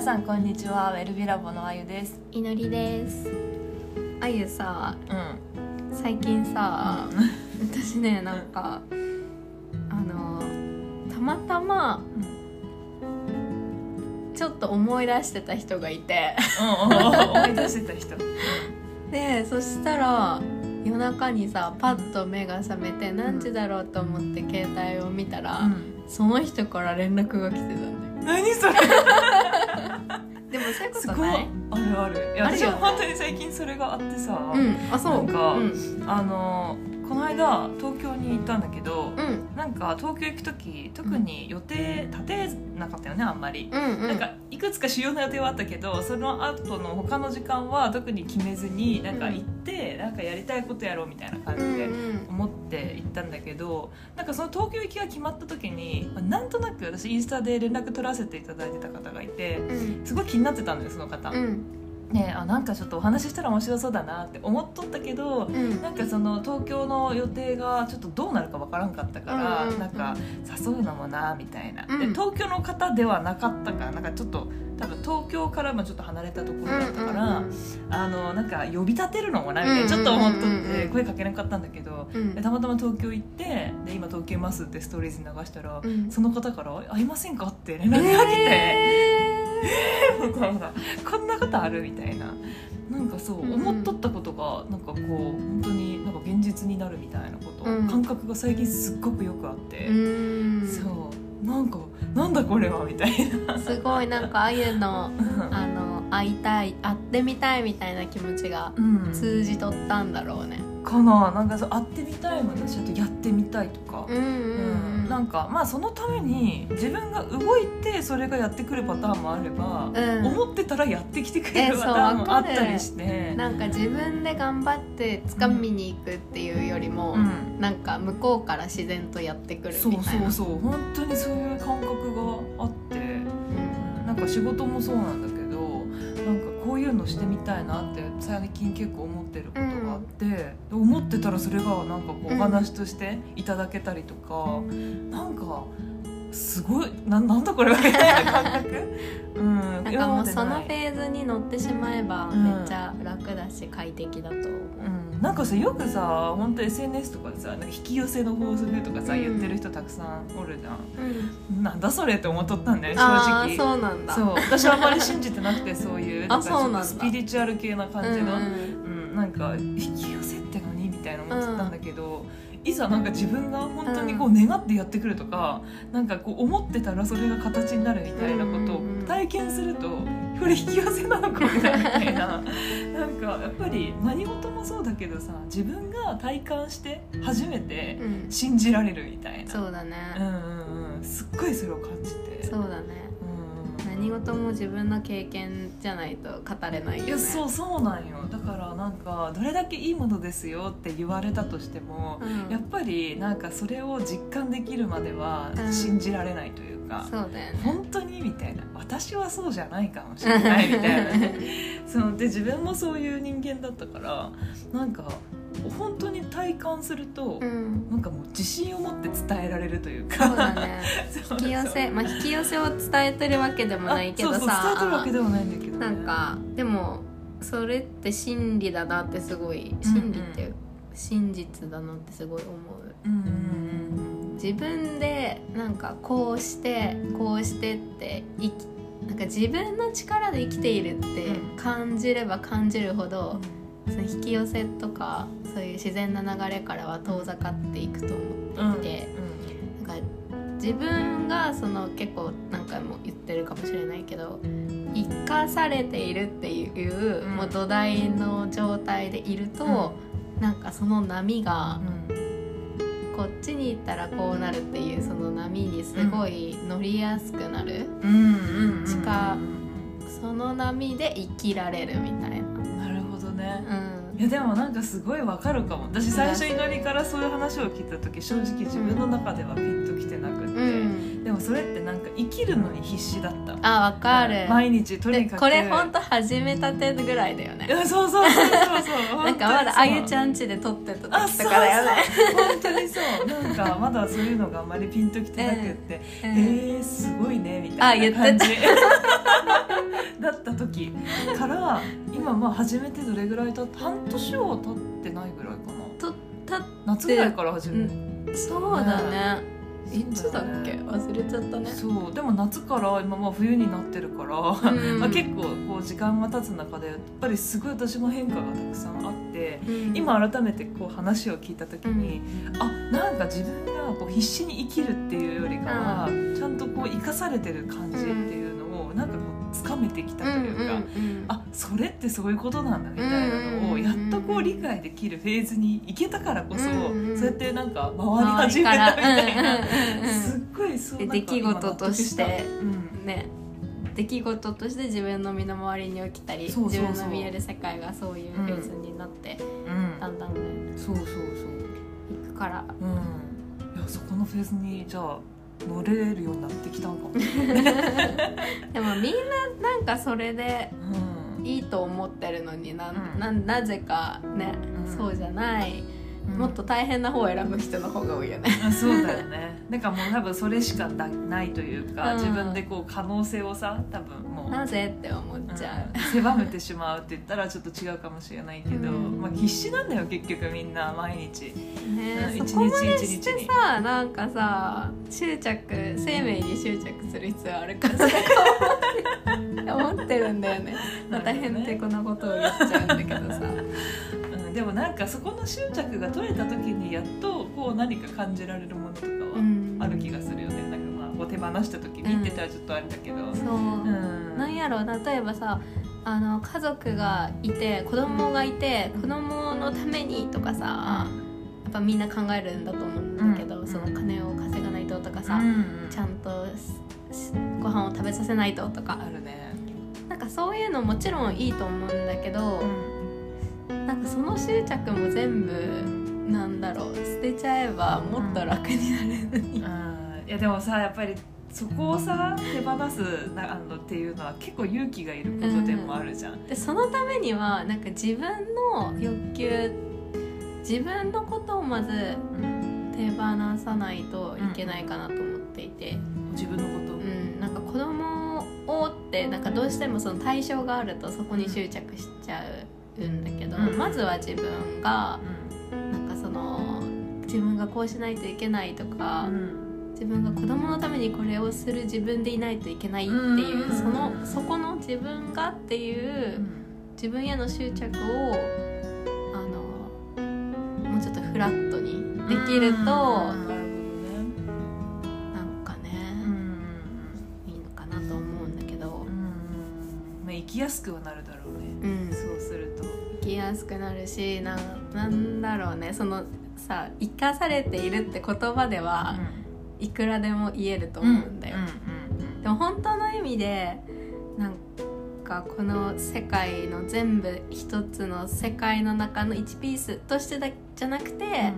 皆さんこんにちは。ウェルビラボのあゆです。いのりです。あゆさうん。最近さ、私ねなんかあのたまたまちょっと思い出してた人がいて。思い出してた人。でそしたら夜中にさパッと目が覚めて何時だろうと思って携帯を見たら、その人から連絡が来てたんだよ。何それ？でもそういうこすごい？とない。あるある。いや私も本当に最近それがあってさ、うん。あそう。なんかうん。あのこの間東京に行ったんだけど、うん。なんか東京行く時特に予定立てなかったよねあんまり、うんうん。なんかいくつか主要な予定はあったけどその後の他の時間は特に決めずになんか行って、なんかやりたいことやろうみたいな感じで思って行ったんだけどなんかその東京行きが決まった時にまあなんとなく私インスタで連絡取らせていただいてた方がいてうん。すごい気になってたんだよその方。うんねあなんかちょっとお話ししたら面白そうだなって思っとったけどうん。なんかその東京の予定がちょっとどうなるかわからんかったから、うんうんうん。なんか誘うのもなみたいな、うん。で東京の方ではなかったからなんかちょっと多分東京からもちょっと離れたところだったから、うんうんあのなんか呼び立てるのもなみたいな、うんちょっと思っとって声かけなかったんだけど、うんでたまたま東京行ってで今東京いますってストーリーズに流したら、うん。その方から「会いませんか?」って連絡が来て。みたいな。こんなことあるみたいな。なんかそう、うん思っとったことがなんかこう本当になんか現実になるみたいなこと、うん。感覚が最近すっごくよくあって、うん。そう。なんかなんだこれはみたいな。すごいなんかあゆの あの会いたい会ってみたいみたいな気持ちがうん。通じ取ったんだろうねかな。なんかそう会ってみたいもだしあとやってみたいとか。う、んうんうんなんかまあそのために自分が動いてそれがやってくるパターンもあれば、うん。思ってたらやってきてくれるえそうパターンもあったりして。なんか自分で頑張って掴みに行くっていうよりも、うん。なんか向こうから自然とやってくるそうみたいな。そうそう本当にそういう感覚があって、うん。なんか仕事もそうなんだこういうのしてみたいなって最近結構思ってることがあって、思ってたらそれがなんかこううんお話としていただけたりとか、なんかすごいななんだこれはみたいな感覚、うん、なんかもうそのフェーズに乗ってしまえばうん。めっちゃ楽だし快適だと思う、うん、なんかさよくさ本当 SNS とかでさ引き寄せの法則とかさ、うん。言ってる人たくさんおるじゃん。うん。なんだそれって思っとったんだよ正直。そうなんだ。そう。私はあんまり信じてなくてそういうあそうなんだ。スピリチュアル系な感じの、うんうんなんか引き寄せって何？みたいな思ってたんだけど、いざなんか自分が本当にこう願ってやってくるとか、なんかこう思ってたらそれが形になるみたいなことを体験すると、これ引き寄せなのかみたいな。なんかやっぱり何事もそうだけどさ自分が体感して初めてうん。うん信じられるみたいな、そうだね、うんうんうん。すっごいそれを感じて。そうだね。うん何事も自分の経験じゃないと語れないよね。いやそうそうなんよ。だからなんかどれだけいいものですよって言われたとしても、うん。やっぱりなんかそれを実感できるまではうん。信じられないというか、そうだよね。本当にみたいな。私はそうじゃないかもしれないみたいなね。そうで自分もそういう人間だったからなんか本当に体感すると、うん。なんかもう自信を持って伝えられるというか。そうだね。引き寄せまあ引き寄せを伝えてるわけでもないけどあそう伝えてるわさけでもないんだけど、ね、なんかでもそれって真理だなってすごい真理っていう、真実だなってすごい思う。うんうんうん自分でなんかこうしてこうしてって生きなんか自分の力で生きているって感じれば感じるほど、その引き寄せとかそういう自然な流れからは遠ざかっていくと思っていて、なんか自分がその結構何回も言ってるかもしれないけど生かされているっていう、うんもう土台の状態でいると、なんかその波がうん。うんこっちに行ったらこうなるっていうその波にすごい乗りやすくなる、うんうんうんしかその波で生きられるみたいな。ね。うん。いやでもなんかすごいわかるかも。私最初祈りからそういう話を聞いた時正直自分の中ではピンときてなくって、うん、でもそれってなんか生きるのに必死だった。あわかる。毎日とにかく。でこれほんと始めたてぐらいだよね。いやそうそうそうそうそう。なんかまだあゆちんゃん家で撮ってたあ時とかだよね本当にそう。なんかまだそういうのがあんまりピンときてなくって、うん。えー、すごいねみたいなあ言ってた。感 じだった時から今まあ始めてどれぐらい経って半年は経ってないぐらいかな。とた夏ぐらいから始めて、そうだね。いつだっけ？忘れちゃったね。そう。でも夏から今まあ冬になってるから、うん。まあ、結構こう時間が経つ中でやっぱりすごい私も変化がたくさんあってうん。今改めてこう話を聞いた時に、あなんか自分がこう必死に生きるっていうよりかは、ちゃんとこう生かされてる感じっていうのをなんかこうつかめてきたというか、うんうんうん。あそれってそういうことなんだみたいなのをやっとこう理解できるフェーズに行けたからこそ、うんうんそうやってなんか回り始めたみたいな、うんうんすっごいそう出来事としてうんね。出来事として自分の身の回りに起きたりそうそうそう。自分の見える世界がそういうフェーズになって、うん。だんだんねそうそうそう。いくから。うん。いやそこのフェーズにじゃあ乗れるようになってきたんかも、でもみんななんかそれでうん。いいと思ってるのにな,、うん。ななぜかね、うん。そうじゃない、うんもっと大変な方を選ぶ人の方が多いよね。あそうだよね。なんかもう多分それしかなないというか、うん。自分でこう可能性をさ多分もう。なぜって思っちゃう。うん。狭めてしまうって言ったらちょっと違うかもしれないけど、うん。まあ、必死なんだよ結局みんな毎日、ねうんそこまで一日一日してさなんかさ執着生命に執着する必要あるかとか思って思ってるんだよね。またへんてこなことを言っちゃうんだけどさ。うん、でもなんかそこの執着が取れた時にやっとこう何か感じられるものとかはある気がするよね、なんかまあこう手放した時にってたらちょっとあれだけど、そう、うん。なんやろ例えばさあの家族がいて子供がいて子供のためにとかさ、やっぱみんな考えるんだと思うんだけど、うん。その金を稼がないととかさ、うん。ちゃんとしご飯を食べさせないととか。あるね、なんかそういうのもちろんいいと思うんだけど、なんかその執着も全部なんだろう捨てちゃえばもっと楽になるのに、うん。いやでもさやっぱりそこをさ手放すなあのっていうのは結構勇気がいることでもあるじゃん、でそのためにはなんか自分の欲求自分のことをまず手放さないといけないかなと思っていて、自分のこと、うん。なんか子供をってなんかどうしてもその対象があるとそこに執着しちゃうんだけど、うん。まずは自分がなんかその自分がこうしないといけないとか、自分が子供のためにこれをする自分でいないといけないっていう、うん。そのそこの自分がっていう、自分への執着をあのもうちょっとフラットにできると、うんまあ生きやすくはなるだろうね、うん、そうすると。生きやすくなるしなんなんだろうね。そのさ生かされているって言葉ではいくらでも言えると思うんだよ、でも本当の意味でなんかこの世界の全部一つの世界の中の1ピースとしてだじゃなくて、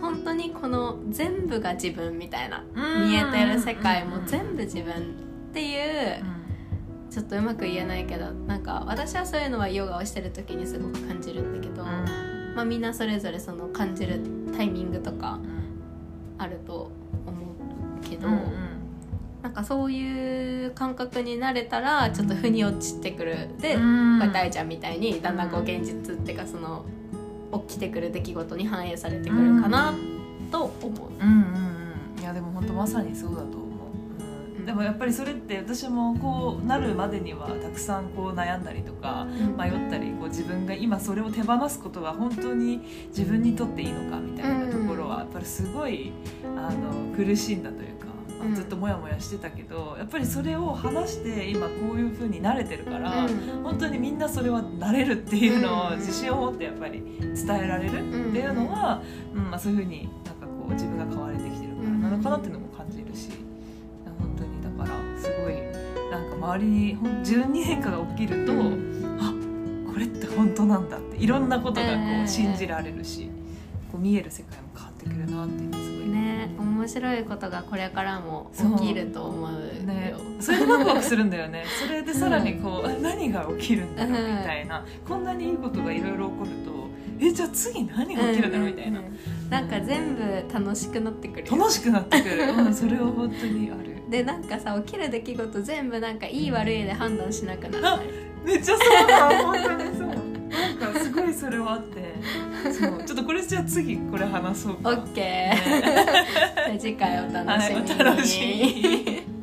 本当にこの全部が自分みたいな、見えてる世界も全部自分っていう、ちょっとうまく言えないけどなんか私はそういうのはヨガをしてる時にすごく感じるんだけど、まあ、みんなそれぞれその感じるタイミングとかあると思うけど、なんかそういう感覚になれたらちょっと腑に落ちてくる。で、大ちゃんみたいにだんだんこう現実っていうかその起きてくる出来事に反映されてくるかなと思う。うんうんうん。いやでも本当まさにそうだとでもやっぱりそれって私もこうなるまでにはたくさんこう悩んだりとか迷ったりこう自分が今それを手放すことが本当に自分にとっていいのかみたいなところはやっぱりすごいあの苦しんだというか、ずっとモヤモヤしてたけどやっぱりそれを話して今こういう風に慣れてるから、うん。本当にみんなそれは慣れるっていうのをうん自信を持ってやっぱり伝えられるっていうのは、うん。まあ、そういうふうになんかこう自分が変われてきてるからなのかなっていうのも感じるしなんか周りにほん自分に変化が起きると、あこれって本当なんだっていろんなことがこうんう信じられるし、こう見える世界も変わってくるなっていうのすごい。ね面白いことがこれからも起きると思うよ。ね、それでワクワクするんだよね。それでさらにこう、何が起きるんだろうみたいな、こんなにいいことがいろいろ起こるとえじゃあ次何が起きるんだろうみたいな、うんうんうん。なんか全部楽しくなってくるよ。楽しくなってくる、うん、それは本当にあるでなんかさ起きる出来事全部なんかいい悪いで判断しなくなるめっちゃそうだ本当にそう。なんかすごいそれはあって。そう。ちょっとこれじゃあ次これ話そうか。オッケー。次回お楽しみに、はい、お楽しみに